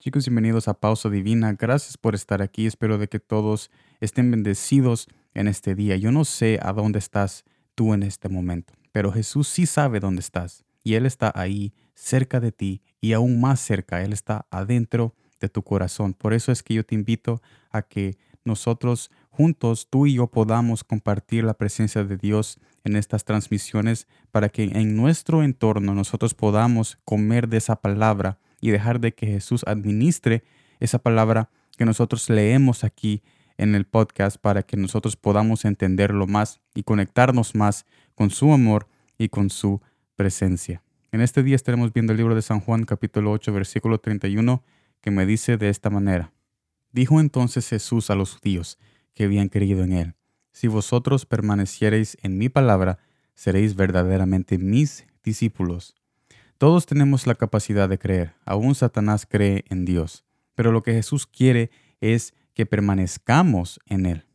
Chicos, bienvenidos a Pausa Divina. Gracias por estar aquí. Espero de que todos estén bendecidos en este día. Yo no sé a dónde estás tú en este momento, pero Jesús sí sabe dónde estás y Él está ahí cerca de ti y aún más cerca. Él está adentro de tu corazón. Por eso es que yo te invito a que nosotros juntos, tú y yo, podamos compartir la presencia de Dios en estas transmisiones para que en nuestro entorno nosotros podamos comer de esa palabra y dejar de que Jesús administre esa palabra que nosotros leemos aquí en el podcast para que nosotros podamos entenderlo más y conectarnos más con su amor y con su presencia. En este día estaremos viendo el libro de San Juan capítulo 8 versículo 31 que me dice de esta manera. Dijo entonces Jesús a los judíos que habían creído en él, si vosotros permaneciereis en mi palabra, seréis verdaderamente mis discípulos todos tenemos la capacidad de creer, aún Satanás cree en Dios, pero lo que Jesús quiere es que permanezcamos en Él.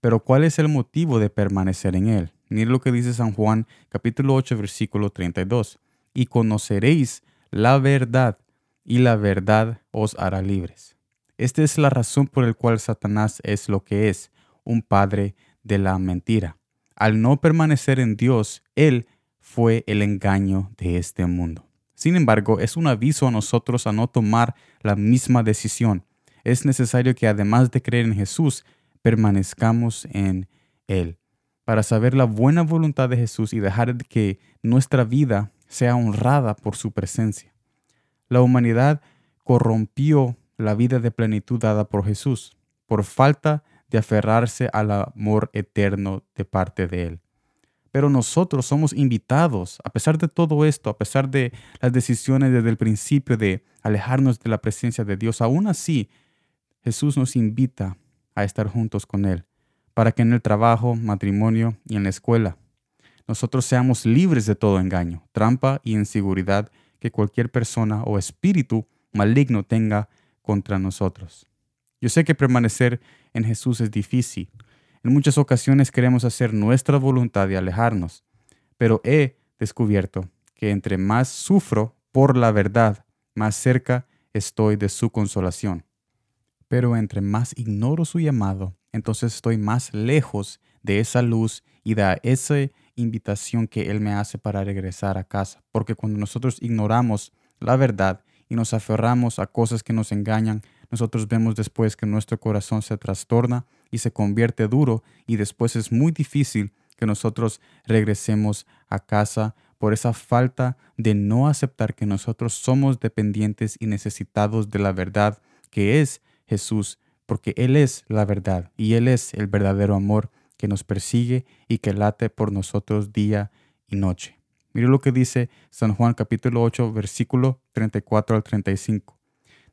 Pero ¿cuál es el motivo de permanecer en Él? Mire lo que dice San Juan capítulo 8 versículo 32. Y conoceréis la verdad, y la verdad os hará libres. Esta es la razón por la cual Satanás es lo que es, un padre de la mentira. Al no permanecer en Dios, Él fue el engaño de este mundo. Sin embargo, es un aviso a nosotros a no tomar la misma decisión. Es necesario que además de creer en Jesús, permanezcamos en Él, para saber la buena voluntad de Jesús y dejar que nuestra vida sea honrada por su presencia. La humanidad corrompió la vida de plenitud dada por Jesús, por falta de aferrarse al amor eterno de parte de Él. Pero nosotros somos invitados, a pesar de todo esto, a pesar de las decisiones desde el principio de alejarnos de la presencia de Dios, aún así Jesús nos invita a estar juntos con Él, para que en el trabajo, matrimonio y en la escuela nosotros seamos libres de todo engaño, trampa y inseguridad que cualquier persona o espíritu maligno tenga contra nosotros. Yo sé que permanecer en Jesús es difícil, en muchas ocasiones queremos hacer nuestra voluntad y alejarnos, pero he descubierto que entre más sufro por la verdad, más cerca estoy de su consolación. Pero entre más ignoro su llamado, entonces estoy más lejos de esa luz y de esa invitación que Él me hace para regresar a casa. Porque cuando nosotros ignoramos la verdad y nos aferramos a cosas que nos engañan, nosotros vemos después que nuestro corazón se trastorna y se convierte duro y después es muy difícil que nosotros regresemos a casa por esa falta de no aceptar que nosotros somos dependientes y necesitados de la verdad que es Jesús, porque Él es la verdad y Él es el verdadero amor que nos persigue y que late por nosotros día y noche. Mire lo que dice San Juan capítulo 8 versículo 34 al 35.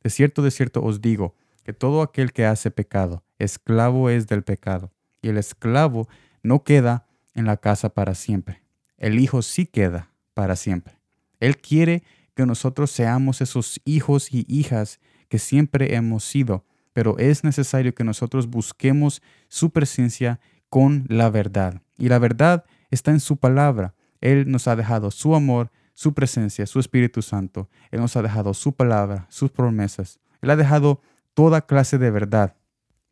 De cierto, de cierto os digo, que todo aquel que hace pecado, esclavo es del pecado, y el esclavo no queda en la casa para siempre. El Hijo sí queda para siempre. Él quiere que nosotros seamos esos hijos y hijas que siempre hemos sido, pero es necesario que nosotros busquemos su presencia con la verdad. Y la verdad está en su palabra. Él nos ha dejado su amor, su presencia, su Espíritu Santo. Él nos ha dejado su palabra, sus promesas. Él ha dejado toda clase de verdad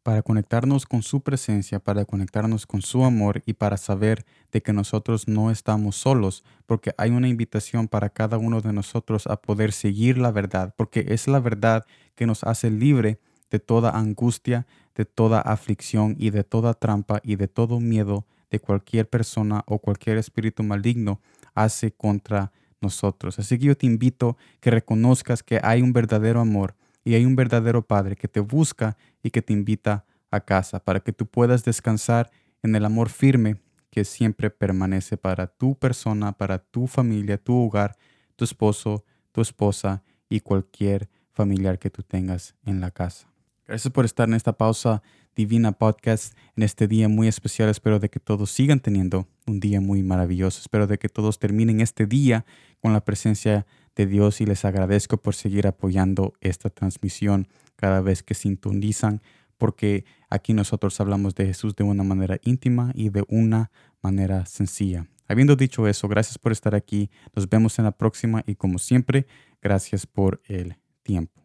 para conectarnos con su presencia, para conectarnos con su amor y para saber de que nosotros no estamos solos, porque hay una invitación para cada uno de nosotros a poder seguir la verdad, porque es la verdad que nos hace libre de toda angustia, de toda aflicción y de toda trampa y de todo miedo de cualquier persona o cualquier espíritu maligno hace contra nosotros. Así que yo te invito que reconozcas que hay un verdadero amor y hay un verdadero Padre que te busca y que te invita a casa para que tú puedas descansar en el amor firme que siempre permanece para tu persona, para tu familia, tu hogar, tu esposo, tu esposa y cualquier familiar que tú tengas en la casa. Gracias por estar en esta pausa divina podcast en este día muy especial. Espero de que todos sigan teniendo un día muy maravilloso. Espero de que todos terminen este día con la presencia de Dios y les agradezco por seguir apoyando esta transmisión cada vez que sintonizan porque aquí nosotros hablamos de Jesús de una manera íntima y de una manera sencilla. Habiendo dicho eso, gracias por estar aquí. Nos vemos en la próxima y como siempre, gracias por el tiempo.